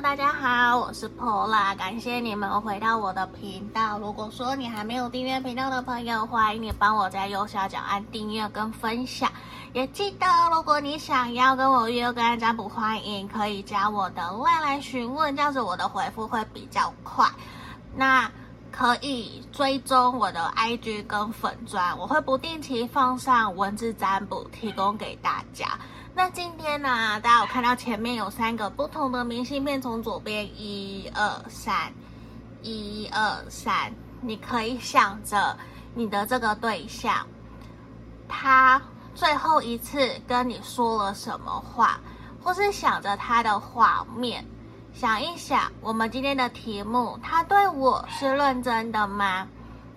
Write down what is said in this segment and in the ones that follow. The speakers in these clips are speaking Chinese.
大家好，我是 Pola，感谢你们回到我的频道。如果说你还没有订阅频道的朋友，欢迎你帮我在右下角按订阅跟分享。也记得，如果你想要跟我约个案占卜，欢迎可以加我的外来询问，这样子我的回复会比较快。那可以追踪我的 IG 跟粉专，我会不定期放上文字占卜，提供给大家。那今天呢，大家有看到前面有三个不同的明信片，从左边一二三，一二三，你可以想着你的这个对象，他最后一次跟你说了什么话，或是想着他的画面，想一想我们今天的题目，他对我是认真的吗？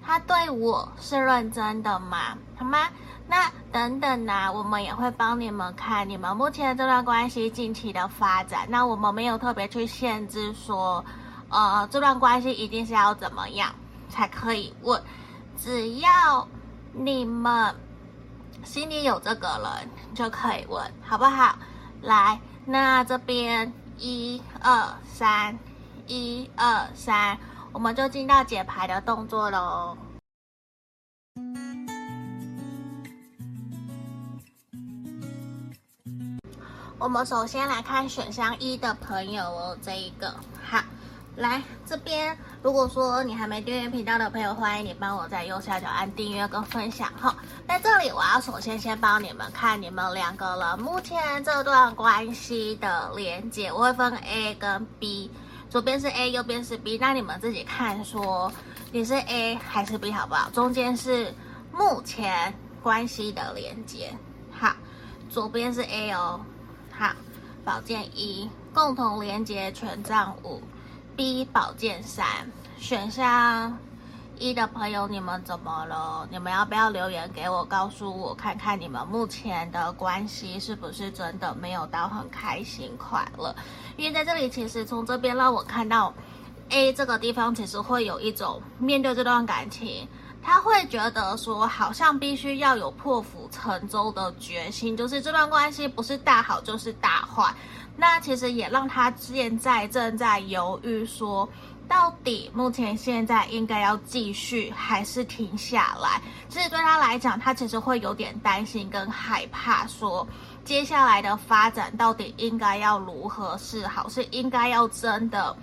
他对我是认真的吗？好吗？那等等呢、我们也会帮你们看你们目前这段关系近期的发展。那我们没有特别去限制说，呃，这段关系一定是要怎么样才可以问，只要你们心里有这个人就可以问，好不好？来，那这边一二三，一二三，我们就进到解牌的动作喽。我们首先来看选项一的朋友哦，这一个好，来这边，如果说你还没订阅频道的朋友，欢迎你帮我在右下角按订阅跟分享哈。在这里，我要首先先帮你们看你们两个人目前这段关系的连接，我会分 A 跟 B，左边是 A，右边是 B，那你们自己看说你是 A 还是 B 好不好？中间是目前关系的连接，好，左边是 A 哦。好，宝剑一，共同连接权杖五，B 宝剑三，选项一的朋友，你们怎么了？你们要不要留言给我，告诉我看看你们目前的关系是不是真的没有到很开心快乐？因为在这里，其实从这边让我看到 A 这个地方，其实会有一种面对这段感情。他会觉得说，好像必须要有破釜沉舟的决心，就是这段关系不是大好就是大坏。那其实也让他现在正在犹豫，说到底目前现在应该要继续还是停下来。其实对他来讲，他其实会有点担心跟害怕，说接下来的发展到底应该要如何是好，是应该要真的。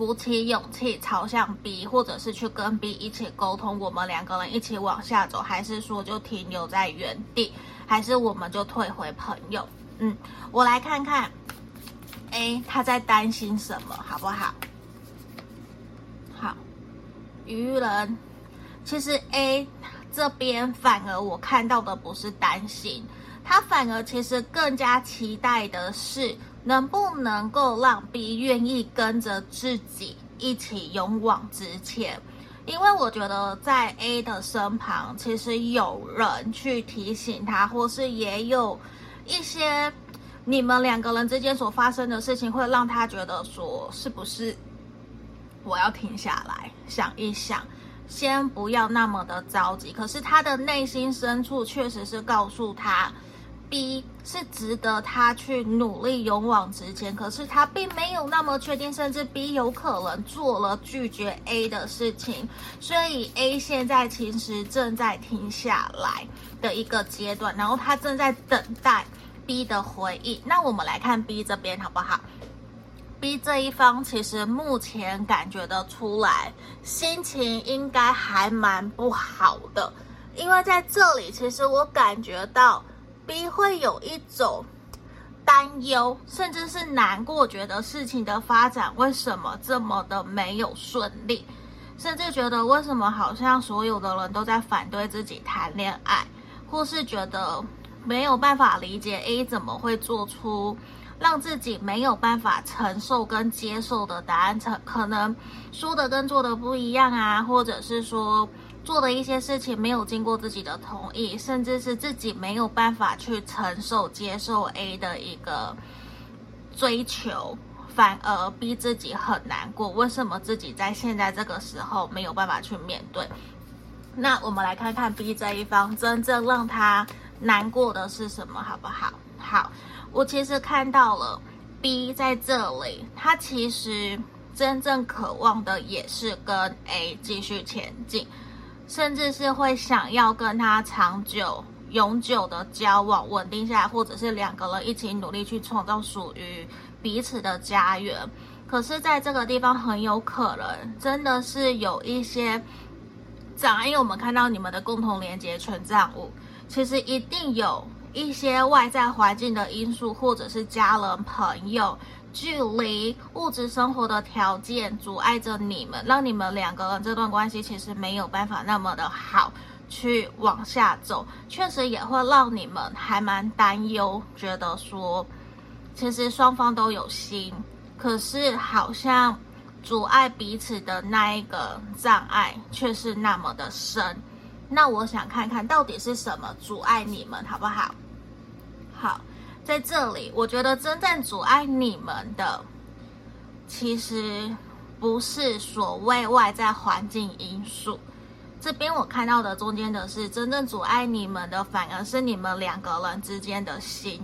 鼓起勇气朝向 B，或者是去跟 B 一起沟通，我们两个人一起往下走，还是说就停留在原地，还是我们就退回朋友？嗯，我来看看，A 他在担心什么，好不好？好，愚人，其实 A 这边反而我看到的不是担心，他反而其实更加期待的是。能不能够让 B 愿意跟着自己一起勇往直前？因为我觉得在 A 的身旁，其实有人去提醒他，或是也有一些你们两个人之间所发生的事情，会让他觉得说，是不是我要停下来想一想，先不要那么的着急。可是他的内心深处确实是告诉他。B 是值得他去努力勇往直前，可是他并没有那么确定，甚至 B 有可能做了拒绝 A 的事情，所以 A 现在其实正在停下来的一个阶段，然后他正在等待 B 的回应。那我们来看 B 这边好不好？B 这一方其实目前感觉得出来，心情应该还蛮不好的，因为在这里其实我感觉到。B 会有一种担忧，甚至是难过，觉得事情的发展为什么这么的没有顺利，甚至觉得为什么好像所有的人都在反对自己谈恋爱，或是觉得没有办法理解 A 怎么会做出让自己没有办法承受跟接受的答案，可可能说的跟做的不一样啊，或者是说。做的一些事情没有经过自己的同意，甚至是自己没有办法去承受、接受 A 的一个追求，反而逼自己很难过。为什么自己在现在这个时候没有办法去面对？那我们来看看 B 这一方真正让他难过的是什么，好不好？好，我其实看到了 B 在这里，他其实真正渴望的也是跟 A 继续前进，甚至是会想要跟他长久、永久的交往，稳定下来，或者是两个人一起努力去创造属于彼此的家园。可是，在这个地方，很有可能真的是有一些障碍，因为我们看到你们的共同连接权杖五，其实一定有。一些外在环境的因素，或者是家人、朋友、距离、物质生活的条件阻碍着你们，让你们两个人这段关系其实没有办法那么的好去往下走，确实也会让你们还蛮担忧，觉得说其实双方都有心，可是好像阻碍彼此的那一个障碍却是那么的深。那我想看看到底是什么阻碍你们，好不好？好，在这里，我觉得真正阻碍你们的，其实不是所谓外在环境因素。这边我看到的中间的是真正阻碍你们的，反而是你们两个人之间的心，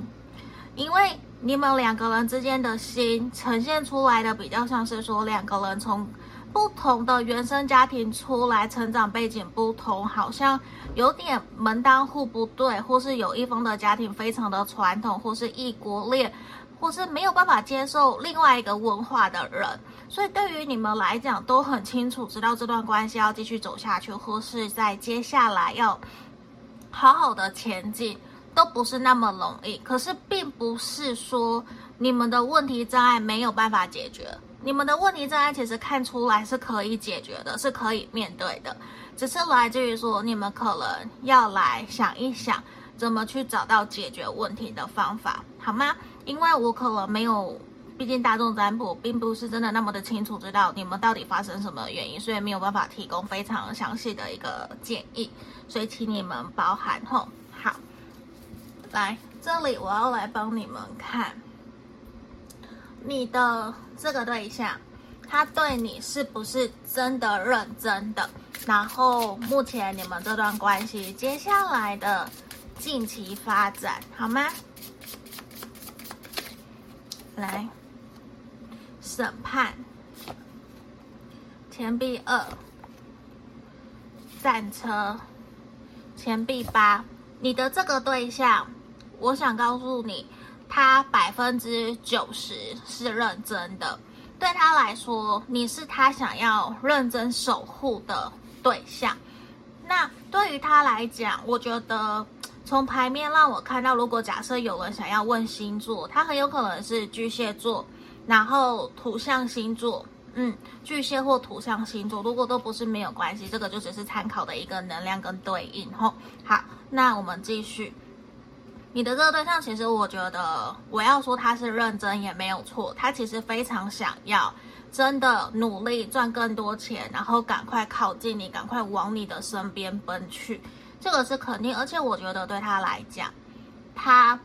因为你们两个人之间的心呈现出来的比较像是说两个人从。不同的原生家庭出来，成长背景不同，好像有点门当户不对，或是有一方的家庭非常的传统，或是异国恋，或是没有办法接受另外一个文化的人，所以对于你们来讲都很清楚，知道这段关系要继续走下去，或是在接下来要好好的前进，都不是那么容易。可是并不是说你们的问题障碍没有办法解决。你们的问题障碍其实看出来是可以解决的，是可以面对的，只是来自于说你们可能要来想一想，怎么去找到解决问题的方法，好吗？因为我可能没有，毕竟大众占卜并不是真的那么的清楚，知道你们到底发生什么原因，所以没有办法提供非常详细的一个建议，所以请你们包涵吼。好，来这里我要来帮你们看。你的这个对象，他对你是不是真的认真的？然后目前你们这段关系接下来的近期发展好吗？来，审判，钱币二，战车，钱币八。你的这个对象，我想告诉你。他百分之九十是认真的，对他来说，你是他想要认真守护的对象。那对于他来讲，我觉得从牌面让我看到，如果假设有人想要问星座，他很有可能是巨蟹座，然后土象星座，嗯，巨蟹或土象星座，如果都不是没有关系，这个就只是参考的一个能量跟对应吼。好，那我们继续。你的这个对象，其实我觉得，我要说他是认真也没有错。他其实非常想要，真的努力赚更多钱，然后赶快靠近你，赶快往你的身边奔去，这个是肯定。而且我觉得对他来讲，他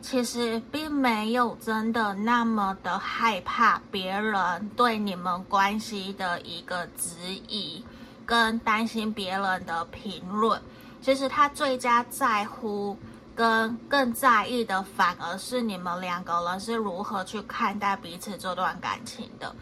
其实并没有真的那么的害怕别人对你们关系的一个质疑，跟担心别人的评论。其实他最佳在乎。跟更在意的，反而是你们两个人是如何去看待彼此这段感情的，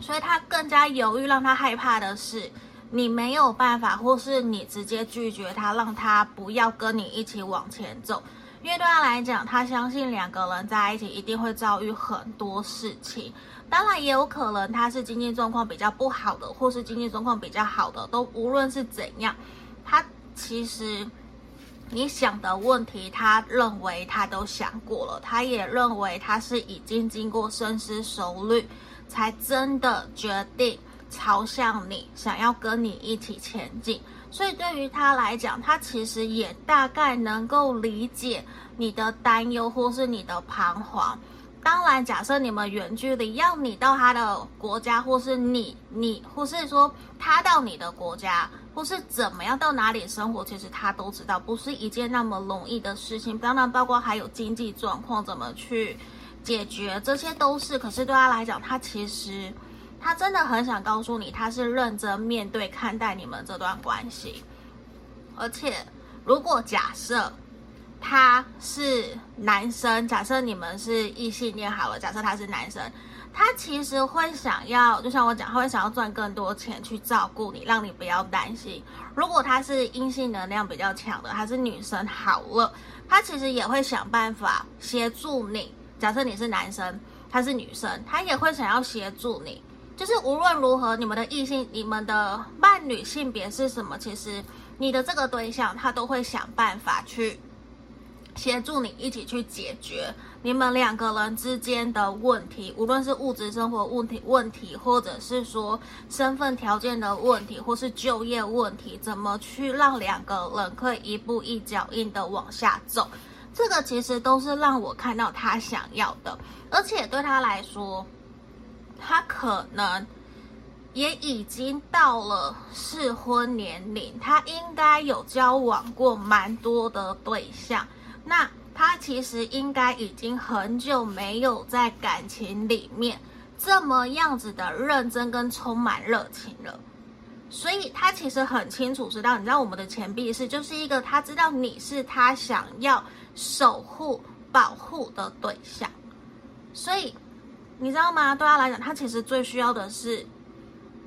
所以他更加犹豫，让他害怕的是你没有办法，或是你直接拒绝他，让他不要跟你一起往前走。因为对他来讲，他相信两个人在一起一定会遭遇很多事情，当然也有可能他是经济状况比较不好的，或是经济状况比较好的，都无论是怎样，他其实。你想的问题，他认为他都想过了，他也认为他是已经经过深思熟虑，才真的决定朝向你，想要跟你一起前进。所以对于他来讲，他其实也大概能够理解你的担忧或是你的彷徨。当然，假设你们远距离，要你到他的国家，或是你你，或是说他到你的国家，或是怎么样到哪里生活，其实他都知道，不是一件那么容易的事情。当然，包括还有经济状况怎么去解决，这些都是。可是对他来讲，他其实他真的很想告诉你，他是认真面对看待你们这段关系。而且，如果假设他是男生，假设你们是异性恋好了，假设他是男生，他其实会想要，就像我讲，他会想要赚更多钱去照顾你，让你不要担心。如果他是阴性能量比较强的，他是女生好了，他其实也会想办法协助你。假设你是男生，他是女生，他也会想要协助你。就是无论如何，你们的异性、你们的伴侣性别是什么，其实你的这个对象他都会想办法去。协助你一起去解决你们两个人之间的问题，无论是物质生活问题问题，或者是说身份条件的问题，或是就业问题，怎么去让两个人可以一步一脚印的往下走？这个其实都是让我看到他想要的，而且对他来说，他可能也已经到了适婚年龄，他应该有交往过蛮多的对象。那他其实应该已经很久没有在感情里面这么样子的认真跟充满热情了，所以他其实很清楚知道，你知道我们的钱币是就是一个他知道你是他想要守护保护的对象，所以你知道吗？对他来讲，他其实最需要的是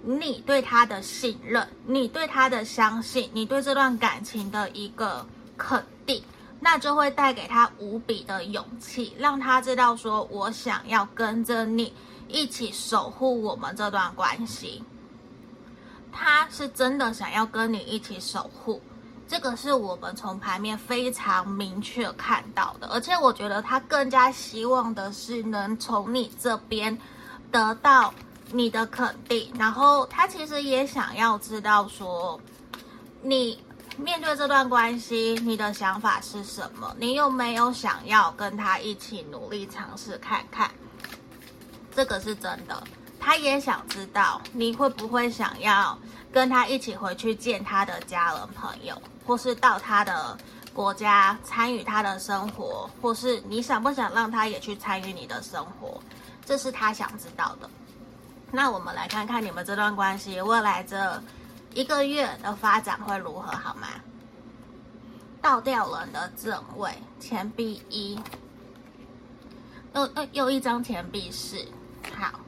你对他的信任，你对他的相信，你对这段感情的一个肯定。那就会带给他无比的勇气，让他知道说，我想要跟着你一起守护我们这段关系。他是真的想要跟你一起守护，这个是我们从牌面非常明确看到的。而且我觉得他更加希望的是能从你这边得到你的肯定，然后他其实也想要知道说，你。面对这段关系，你的想法是什么？你有没有想要跟他一起努力尝试看看？这个是真的。他也想知道你会不会想要跟他一起回去见他的家人朋友，或是到他的国家参与他的生活，或是你想不想让他也去参与你的生活？这是他想知道的。那我们来看看你们这段关系未来这。一个月的发展会如何？好吗？倒吊人的正位，钱币一，又又又一张钱币四，好，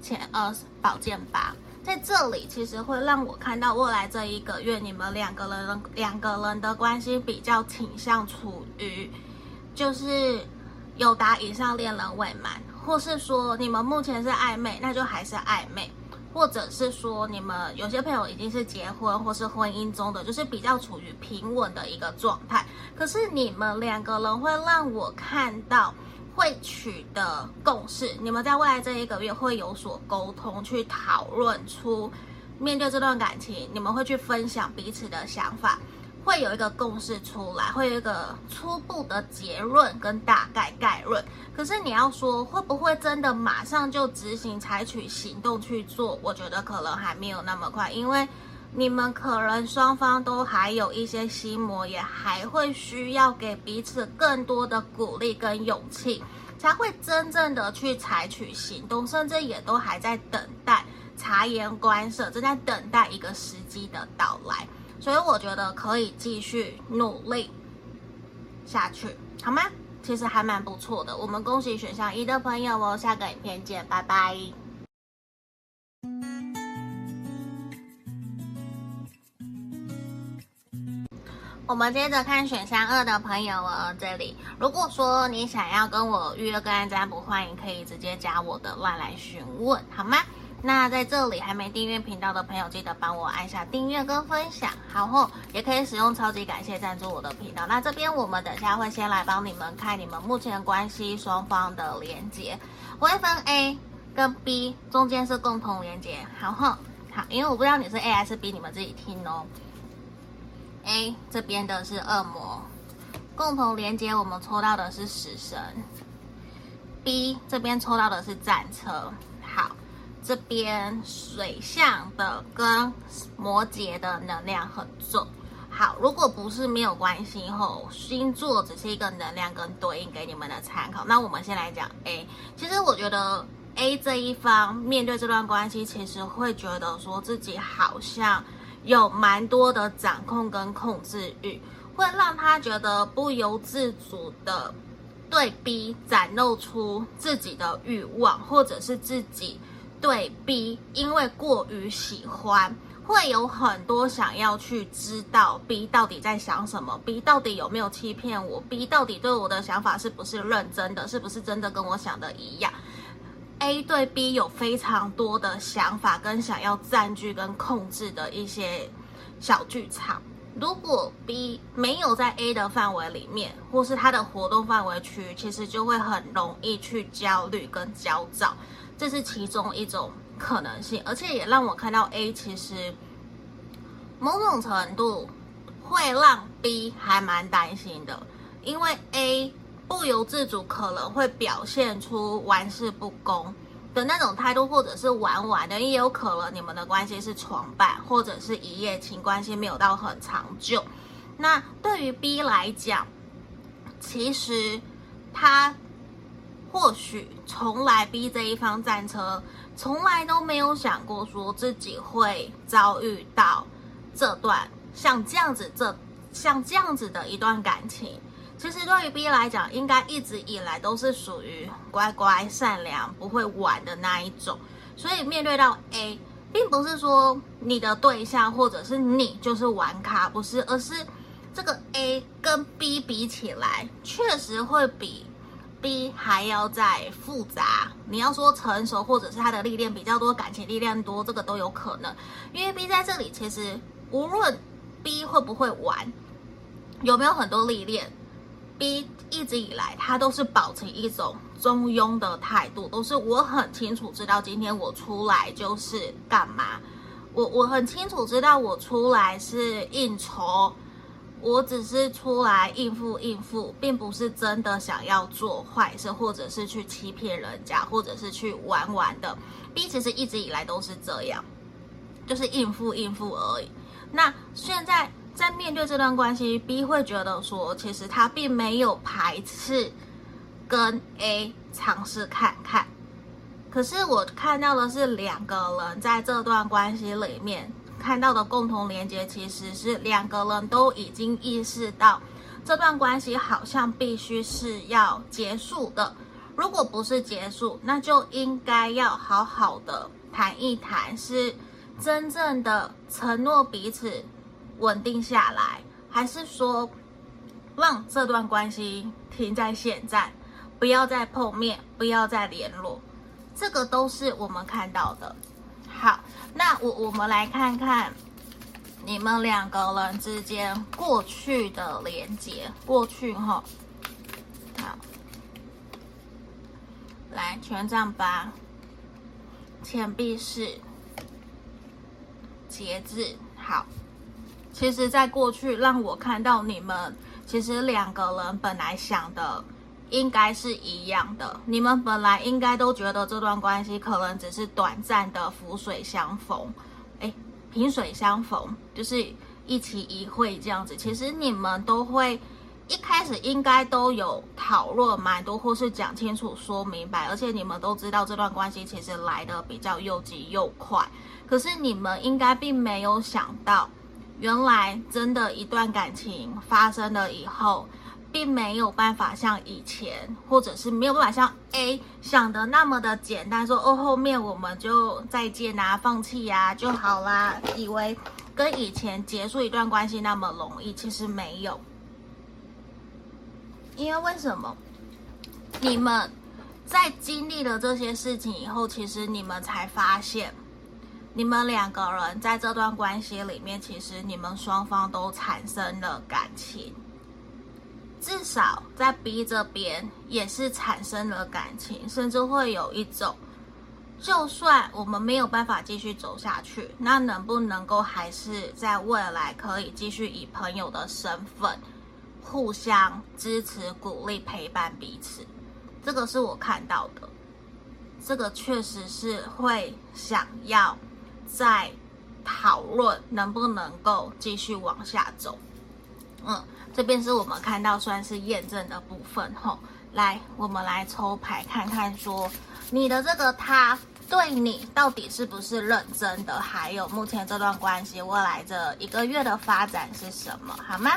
钱二宝剑八，在这里其实会让我看到未来这一个月，你们两个人两个人的关系比较倾向处于，就是有达以上恋人未满，或是说你们目前是暧昧，那就还是暧昧。或者是说，你们有些朋友已经是结婚或是婚姻中的，就是比较处于平稳的一个状态。可是你们两个人会让我看到会取得共识，你们在未来这一个月会有所沟通，去讨论出面对这段感情，你们会去分享彼此的想法。会有一个共识出来，会有一个初步的结论跟大概概论。可是你要说会不会真的马上就执行、采取行动去做？我觉得可能还没有那么快，因为你们可能双方都还有一些心魔，也还会需要给彼此更多的鼓励跟勇气，才会真正的去采取行动，甚至也都还在等待、察言观色，正在等待一个时机的到来。所以我觉得可以继续努力下去，好吗？其实还蛮不错的。我们恭喜选项一的朋友哦，下个影片见，拜拜。我们接着看选项二的朋友哦，这里如果说你想要跟我预约个案占卜，欢迎可以直接加我的 LINE 来询问，好吗？那在这里还没订阅频道的朋友，记得帮我按下订阅跟分享，然后也可以使用超级感谢赞助我的频道。那这边我们等下会先来帮你们看你们目前关系双方的连接，我会分 A 跟 B，中间是共同连接。然后，好，因为我不知道你是 A 还是 B，你们自己听哦。A 这边的是恶魔，共同连接我们抽到的是死神。B 这边抽到的是战车，这边水象的跟摩羯的能量很重，好，如果不是没有关系吼，星座只是一个能量跟对应给你们的参考。那我们先来讲 A，其实我觉得 A 这一方面对这段关系，其实会觉得说自己好像有蛮多的掌控跟控制欲。会让他觉得不由自主的对 B 展露出自己的欲望，或者是自己对 B 因为过于喜欢，会有很多想要去知道 B 到底在想什么，B 到底有没有欺骗我，B 到底对我的想法是不是认真的，是不是真的跟我想的一样。A 对 B 有非常多的想法跟想要占据跟控制的一些小剧场。如果 B 没有在 A 的范围里面，或是他的活动范围区，其实就会很容易去焦虑跟焦躁，这是其中一种可能性。而且也让我看到 A 其实某种程度会让 B 还蛮担心的，因为 A 不由自主可能会表现出玩世不恭。的那种态度，或者是玩玩的，也有可能你们的关系是床伴，或者是一夜情关系，没有到很长久。那对于 B 来讲，其实他或许从来 B 这一方战车，从来都没有想过说自己会遭遇到这段像这样子这像这样子的一段感情。其实对于 B 来讲，应该一直以来都是属于乖乖、善良、不会玩的那一种。所以面对到 A，并不是说你的对象或者是你就是玩咖，不是，而是这个 A 跟 B 比起来，确实会比 B 还要再复杂。你要说成熟，或者是他的历练比较多，感情历练多，这个都有可能。因为 B 在这里，其实无论 B 会不会玩，有没有很多历练。B 一直以来，他都是保持一种中庸的态度，都是我很清楚知道今天我出来就是干嘛，我我很清楚知道我出来是应酬，我只是出来应付应付，并不是真的想要做坏事，或者是去欺骗人家，或者是去玩玩的。B 其实一直以来都是这样，就是应付应付而已。那现在。在面对这段关系，B 会觉得说，其实他并没有排斥跟 A 尝试看看。可是我看到的是两个人在这段关系里面看到的共同连接，其实是两个人都已经意识到这段关系好像必须是要结束的。如果不是结束，那就应该要好好的谈一谈，是真正的承诺彼此。稳定下来，还是说让这段关系停在现在，不要再碰面，不要再联络，这个都是我们看到的。那我我们来看看你们两个人之间过去的连接，过去哈。好，来权杖八，钱币四，节制，好。其实，在过去让我看到你们，其实两个人本来想的应该是一样的。你们本来应该都觉得这段关系可能只是短暂的浮水相逢，哎，萍水相逢就是一期一会这样子。其实你们都会一开始应该都有讨论蛮多，或是讲清楚、说明白，而且你们都知道这段关系其实来得比较又急又快。可是你们应该并没有想到。原来真的一段感情发生了以后，并没有办法像以前，或者是没有办法像 A 想的那么的简单，说哦，后面我们就再见啊，放弃呀就好啦，以为跟以前结束一段关系那么容易，其实没有。因为为什么？你们在经历了这些事情以后，其实你们才发现。你们两个人在这段关系里面，其实你们双方都产生了感情，至少在 B 这边也是产生了感情，甚至会有一种，就算我们没有办法继续走下去，那能不能够还是在未来可以继续以朋友的身份互相支持、鼓励、陪伴彼此？这个是我看到的，这个确实是会想要。在讨论能不能够继续往下走，嗯，这边是我们看到算是验证的部分吼。来，我们来抽牌看看，说你的这个他对你到底是不是认真的？还有目前这段关系未来这一个月的发展是什么？好吗？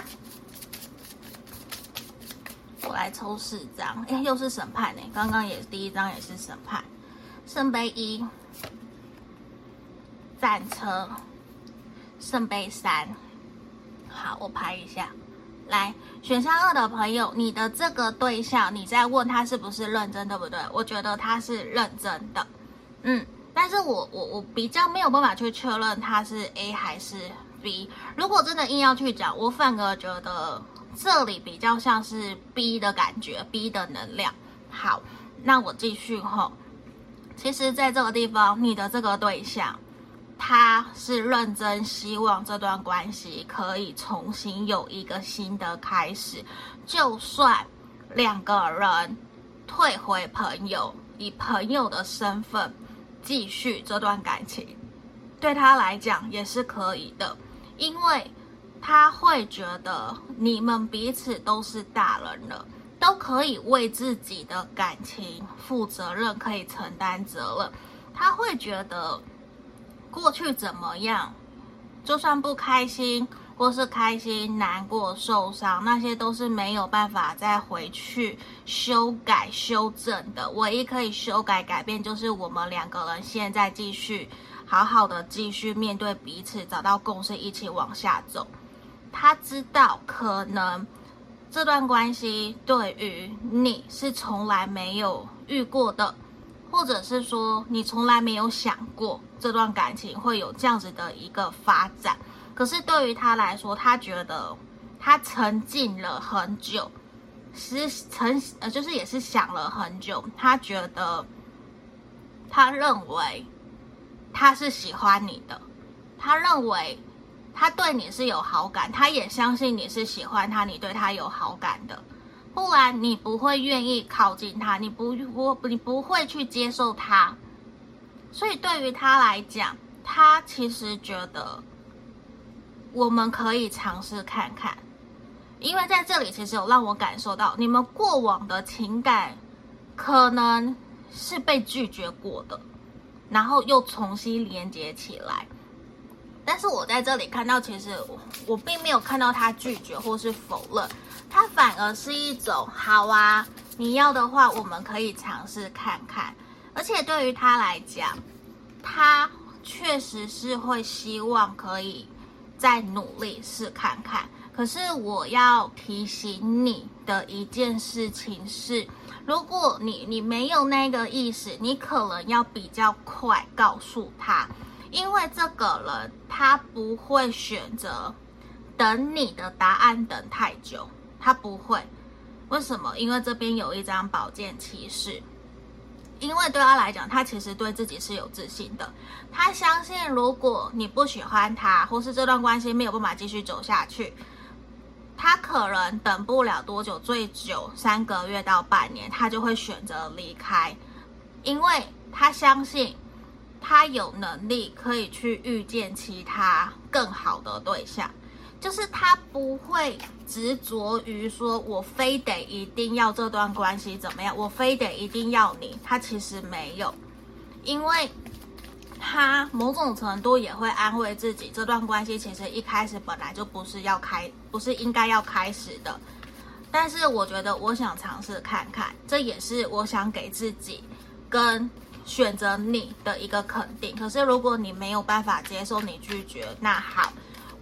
我来抽四张，哎，又是审判呢。刚刚也第一张也是审判，圣杯一，战车，圣杯三。好，我拍一下。来，选项二的朋友，你的这个对象，你在问他是不是认真，对不对？我觉得他是认真的，嗯，但是我我我比较没有办法去确认他是 A 还是 B。如果真的硬要去讲，我反而觉得这里比较像是 B 的感觉，B 的能量。好，那我继续吼。其实，在这个地方，你的这个对象。他是认真希望这段关系可以重新有一个新的开始，就算两个人退回朋友，以朋友的身份继续这段感情，对他来讲也是可以的，因为他会觉得你们彼此都是大人了，都可以为自己的感情负责任，可以承担责任，他会觉得。过去怎么样，就算不开心，或是开心、难过、受伤，那些都是没有办法再回去修改、修正的。唯一可以修改、改变，就是我们两个人现在继续好好的继续面对彼此，找到共识，一起往下走。他知道，可能这段关系对于你是从来没有遇过的。或者是说，你从来没有想过这段感情会有这样子的一个发展，可是对于他来说，他觉得他沉浸了很久，是沉呃，就是也是想了很久。他觉得，他认为他是喜欢你的，他认为他对你是有好感，他也相信你是喜欢他，你对他有好感的。不然你不会愿意靠近他，你不不你不会去接受他，所以对于他来讲，他其实觉得我们可以尝试看看，因为在这里其实有让我感受到你们过往的情感可能是被拒绝过的，然后又重新连接起来。但是我在这里看到，其实我，我并没有看到他拒绝或是否认，他反而是一种好啊，你要的话，我们可以尝试看看。而且对于他来讲，他确实是会希望可以再努力试看看。可是我要提醒你的一件事情是，如果你你没有那个意识，你可能要比较快告诉他。因为这个人他不会选择等你的答案等太久，他不会。为什么？因为这边有一张宝剑骑士。因为对他来讲，他其实对自己是有自信的。他相信，如果你不喜欢他，或是这段关系没有办法继续走下去，他可能等不了多久，最久三个月到半年，他就会选择离开，因为他相信。他有能力可以去遇见其他更好的对象，就是他不会执着于说，我非得一定要这段关系怎么样，我非得一定要你。他其实没有，因为他某种程度也会安慰自己，这段关系其实一开始本来就不是要开，不是应该要开始的。但是我觉得，我想尝试看看，这也是我想给自己跟。选择你的一个肯定，可是如果你没有办法接受你拒绝，那好，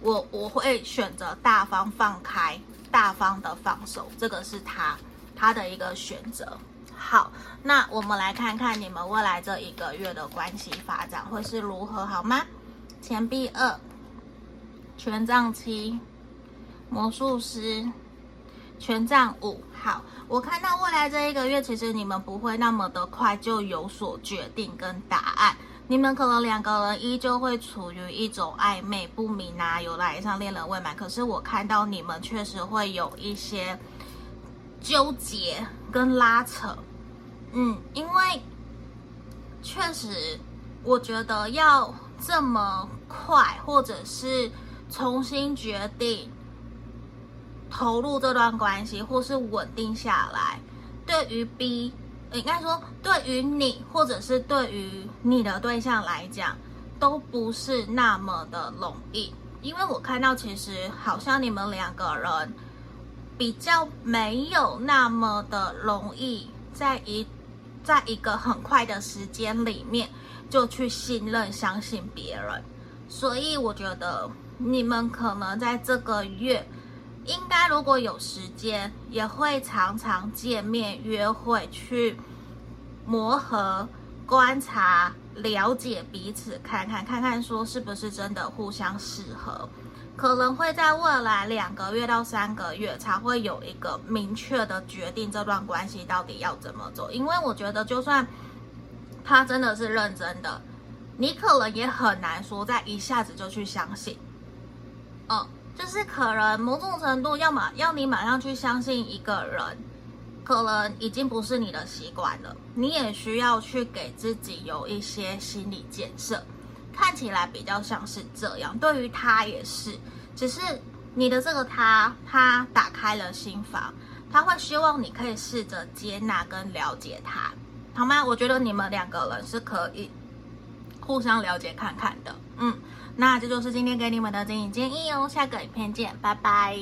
我我会选择大方放开，大方的放手，这个是他他的一个选择。好，那我们来看看你们未来这一个月的关系发展会是如何，好吗？钱币二，权杖七，魔术师，权杖五，好。我看到未来这一个月，其实你们不会那么的快就有所决定跟答案，你们可能两个人依旧会处于一种暧昧不明啊，有来上恋人未满。可是我看到你们确实会有一些纠结跟拉扯，嗯，因为确实我觉得要这么快，或者是重新决定。投入这段关系，或是稳定下来，对于 B，应该说对于你，或者是对于你的对象来讲，都不是那么的容易。因为我看到，其实好像你们两个人比较没有那么的容易在一在一个很快的时间里面就去信任相信别人，所以我觉得你们可能在这个月应该如果有时间，也会常常见面约会去磨合、观察、了解彼此，看看看看说是不是真的互相适合。可能会在未来两个月到三个月才会有一个明确的决定，这段关系到底要怎么走。因为我觉得，就算他真的是认真的，你可能也很难说在一下子就去相信。嗯，就是可能某种程度，要么要你马上去相信一个人，可能已经不是你的习惯了。你也需要去给自己有一些心理建设。看起来比较像是这样，对于他也是，只是你的这个他，他打开了心房，他会希望你可以试着接纳跟了解他，好吗？我觉得你们两个人是可以互相了解看看的，嗯，那这就是今天给你们的经营建议哦，下个影片见，拜拜。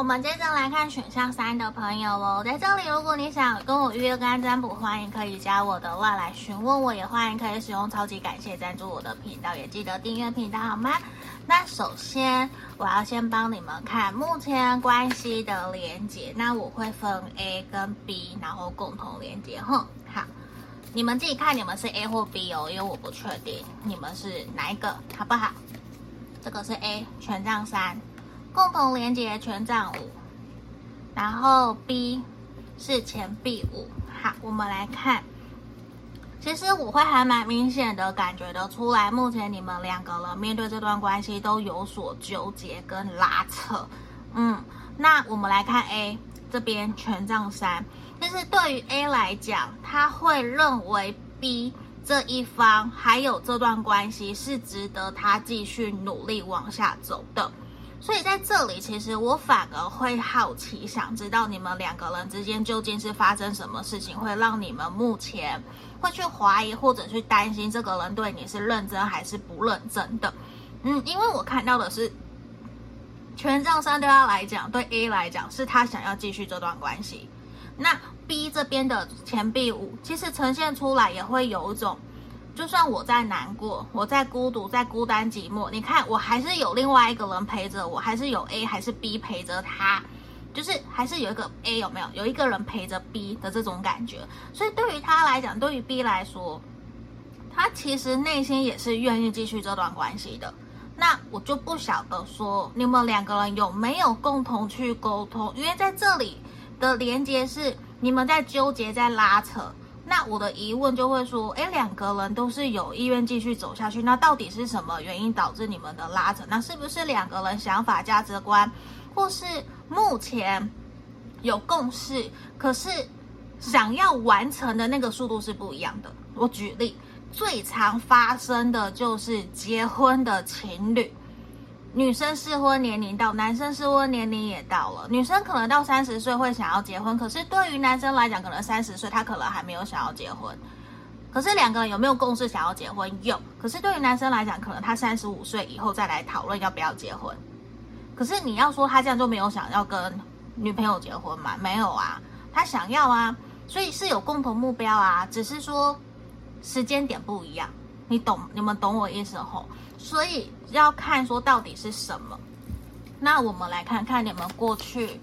我们接着来看选项三的朋友哦，在这里，如果你想跟我预约个案占卜，欢迎可以加我的话来询问我，也欢迎可以使用超级感谢赞助我的频道，也记得订阅频道好吗？那首先我要先帮你们看目前关系的连接，那我会分 A 跟 B，然后共同连接。哼，好，你们自己看你们是 A 或 B 哦，因为我不确定你们是哪一个，好不好？这个是 A，权杖三。共同连接权杖五，然后 B 是钱币五。好，我们来看，其实我会还蛮明显的感觉得出来，目前你们两个人面对这段关系都有所纠结跟拉扯。嗯，那我们来看 A 这边权杖三，但是对于 A 来讲，他会认为 B 这一方还有这段关系是值得他继续努力往下走的。所以在这里，其实我反而会好奇，想知道你们两个人之间究竟是发生什么事情，会让你们目前会去怀疑或者去担心这个人对你是认真还是不认真的。嗯，因为我看到的是权杖三对他来讲，对 A 来讲是他想要继续这段关系。那 B 这边的钱币五，其实呈现出来也会有一种。就算我在难过，我在孤独，在孤单寂寞，你看我还是有另外一个人陪着我，还是有 A 还是 B 陪着他，就是还是有一个 A 有没有？有一个人陪着 B 的这种感觉。所以对于他来讲，对于 B 来说，他其实内心也是愿意继续这段关系的。那我就不晓得说你们两个人有没有共同去沟通，因为在这里的连接是你们在纠结，在拉扯。那我的疑问就会说，诶，两个人都是有意愿继续走下去，那到底是什么原因导致你们的拉扯？那是不是两个人想法、价值观，或是目前有共识，可是想要完成的那个速度是不一样的？我举例，最常发生的就是结婚的情侣。女生适婚年龄到，男生适婚年龄也到了。女生可能到三十岁会想要结婚，可是对于男生来讲，可能三十岁他可能还没有想要结婚。可是两个人有没有共识想要结婚？有。可是对于男生来讲，可能他三十五岁以后再来讨论要不要结婚。可是你要说他这样就没有想要跟女朋友结婚吗？没有啊，他想要啊，所以是有共同目标啊，只是说时间点不一样。你懂？你们懂我意思吼？所以要看说到底是什么，那我们来看看你们过去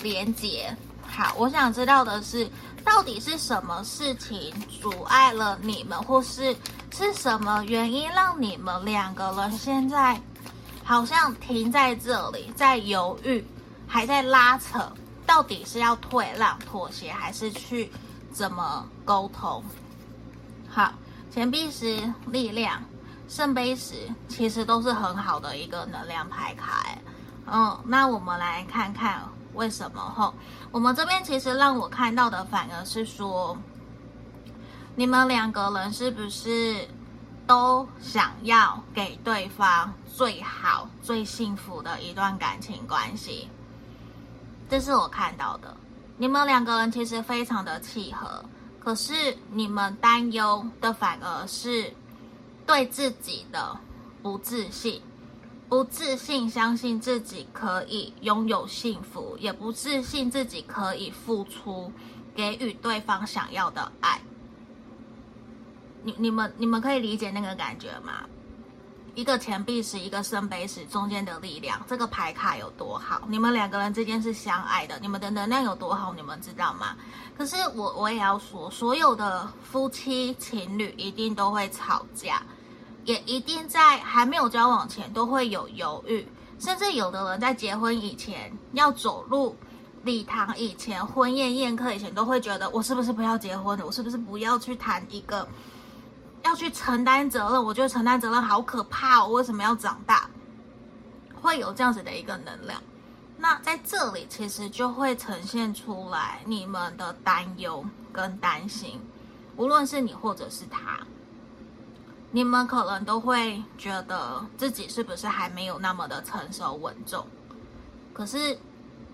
连接。好，我想知道的是，到底是什么事情阻碍了你们，或是是什么原因让你们两个人现在好像停在这里，在犹豫，还在拉扯，到底是要退让、妥协，还是去怎么沟通？好，钱币十，力量。圣杯十其实都是很好的一个能量牌卡，嗯，那我们来看看为什么吼？我们这边其实让我看到的反而是说，你们两个人是不是都想要给对方最好、最幸福的一段感情关系？这是我看到的。你们两个人其实非常的契合，可是你们担忧的反而是。对自己的不自信，不自信相信自己可以拥有幸福，也不自信自己可以付出，给予对方想要的爱。你你们你们可以理解那个感觉吗？一个钱币石，一个圣杯石，中间的力量，这个牌卡有多好？你们两个人之间是相爱的，你们的能量有多好？你们知道吗？可是我我也要说，所有的夫妻情侣一定都会吵架，也一定在还没有交往前都会有犹豫，甚至有的人在结婚以前要走入礼堂以前，婚宴宴客以前都会觉得，我是不是不要结婚了？我是不是不要去谈一个？要去承担责任，我觉得承担责任好可怕。我为什么要长大？会有这样子的一个能量，那在这里其实就会呈现出来你们的担忧跟担心，无论是你或者是他，你们可能都会觉得自己是不是还没有那么的成熟稳重，可是。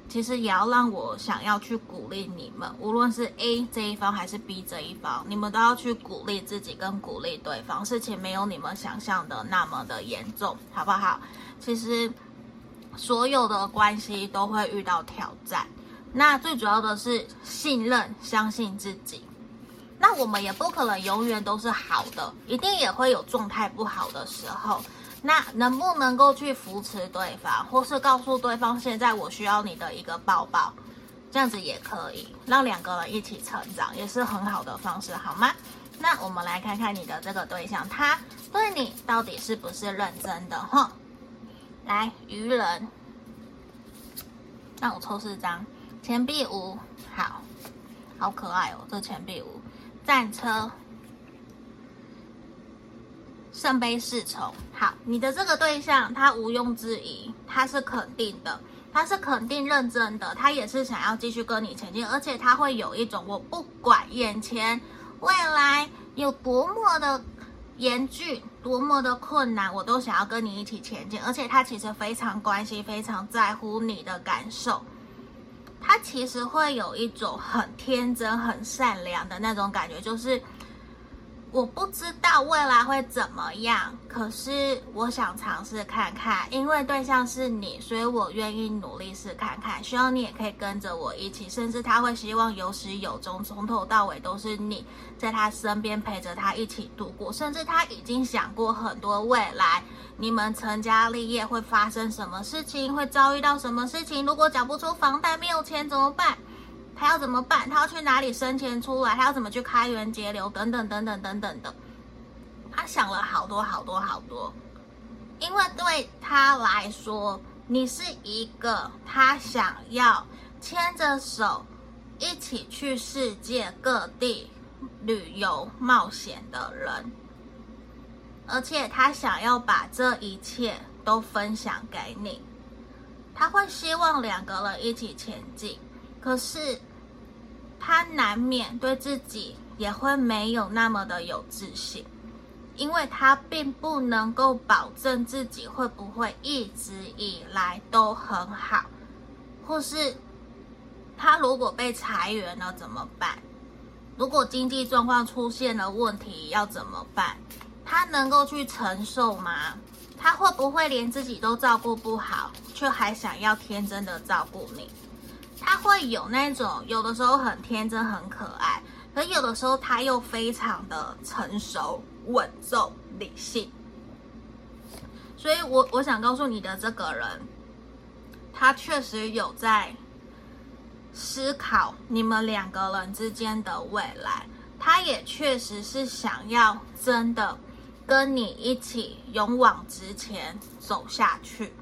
其实也要让我想要去鼓励你们，无论是 A 这一方还是 B 这一方，你们都要去鼓励自己跟鼓励对方。事情没有你们想象的那么的严重，好不好？其实所有的关系都会遇到挑战，那最主要的是信任、相信自己。那我们也不可能永远都是好的，一定也会有状态不好的时候。那能不能够去扶持对方，或是告诉对方，现在我需要你的一个抱抱，这样子也可以让两个人一起成长，也是很好的方式，好吗？那我们来看看你的这个对象，他对你到底是不是认真的？哈，来，愚人，让我抽四张，钱币五，好，好可爱哦，这钱币五，战车。圣杯侍从，好，你的这个对象，他毋庸置疑，他是肯定的，他是肯定认真的，他也是想要继续跟你前进，而且他会有一种，我不管眼前未来有多么的严峻，多么的困难，我都想要跟你一起前进，而且他其实非常关心，非常在乎你的感受，他其实会有一种很天真、很善良的那种感觉，就是。我不知道未来会怎么样，可是我想尝试看看，因为对象是你，所以我愿意努力试看看。希望你也可以跟着我一起，甚至他会希望有始有终，从头到尾都是你在他身边陪着他一起度过。甚至他已经想过很多未来，你们成家立业会发生什么事情，会遭遇到什么事情。如果缴不出房贷，没有钱怎么办？他要怎么办？他要去哪里生钱出来？他要怎么去开源节流？等等等等等等的。他想了好多好多好多，因为对他来说，你是一个他想要牵着手一起去世界各地旅游冒险的人，而且他想要把这一切都分享给你。他会希望两个人一起前进，可是。他难免对自己也会没有那么的有自信，因为他并不能够保证自己会不会一直以来都很好，或是他如果被裁员了怎么办？如果经济状况出现了问题要怎么办？他能够去承受吗？他会不会连自己都照顾不好，却还想要天真的照顾你？他会有那种有的时候很天真很可爱，可有的时候他又非常的成熟稳重理性。所以我我想告诉你的这个人，他确实有在思考你们两个人之间的未来，他也确实是想要真的跟你一起勇往直前走下去。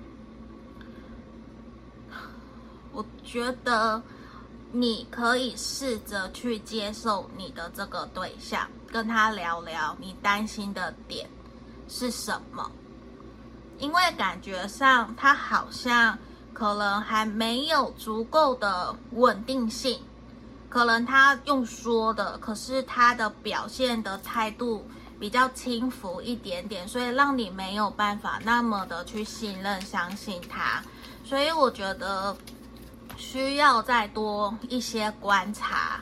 我觉得你可以试着去接受你的这个对象，跟他聊聊你担心的点是什么，因为感觉上他好像可能还没有足够的稳定性，可能他用说的，可是他的表现的态度比较轻浮一点点，所以让你没有办法那么的去信任、相信他，所以我觉得。需要再多一些观察，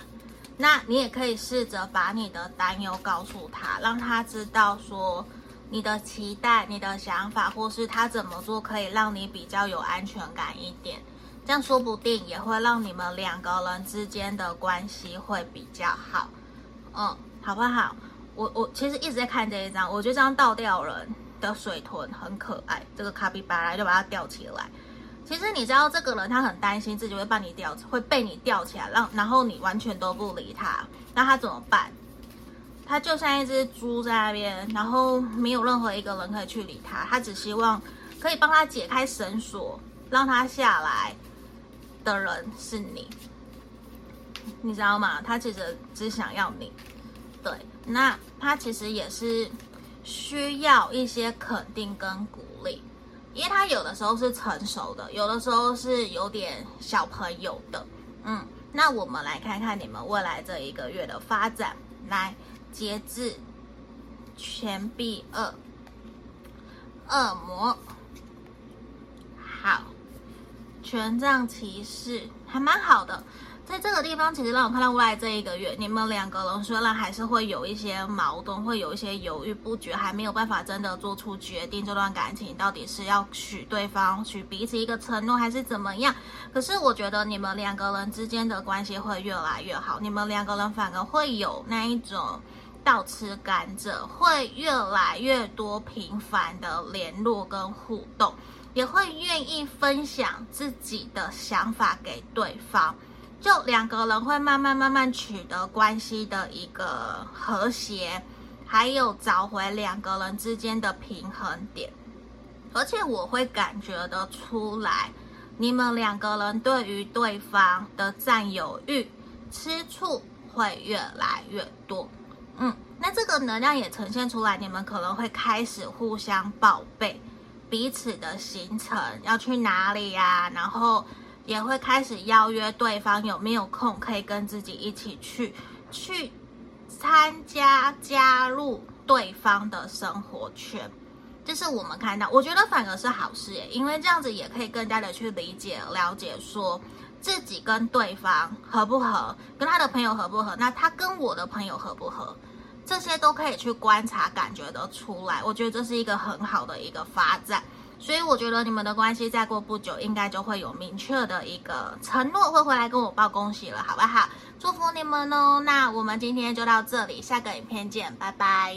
那你也可以试着把你的担忧告诉他，让他知道说，你的期待、你的想法，或是他怎么做可以让你比较有安全感一点，这样说不定也会让你们两个人之间的关系会比较好，嗯，好不好？我我其实一直在看这一张，我觉得这张倒吊人的水豚很可爱，这个卡比巴拉就把它吊起来。其实你知道这个人他很担心自己会把你吊，会被你吊起来，让然后你完全都不理他，那他怎么办？他就像一只猪在那边，然后没有任何一个人可以去理他。他只希望可以帮他解开绳索，让他下来的人是你，你知道吗？他其实只想要你。对，那他其实也是需要一些肯定跟鼓励，因为他有的时候是成熟的，有的时候是有点小朋友的。嗯，那我们来看看你们未来这一个月的发展，来。节制，钱币二，恶魔，好，权杖骑士还蛮好的，在这个地方其实让我看到未来这一个月，你们两个人虽然还是会有一些矛盾，会有一些犹豫不决，还没有办法真的做出决定，这段感情到底是要许对方，许彼此一个承诺，还是怎么样？可是我觉得你们两个人之间的关系会越来越好，你们两个人反而会有那一种。倒吃甘蔗，会越来越多频繁的联络跟互动，也会愿意分享自己的想法给对方，就两个人会慢慢慢慢取得关系的一个和谐，还有找回两个人之间的平衡点，而且我会感觉得出来，你们两个人对于对方的占有欲、吃醋会越来越多。嗯，那这个能量也呈现出来，你们可能会开始互相报备彼此的行程，要去哪里呀？然后也会开始邀约对方有没有空可以跟自己一起去，去参加加入对方的生活圈。这是我们看到，我觉得反而是好事耶，因为这样子也可以更加的去理解、了解说。自己跟对方合不合，跟他的朋友合不合，那他跟我的朋友合不合，这些都可以去观察、感觉得出来。我觉得这是一个很好的一个发展，所以我觉得你们的关系再过不久，应该就会有明确的一个承诺会回来跟我报恭喜了，好不好？祝福你们哦。那我们今天就到这里，下个影片见，拜拜。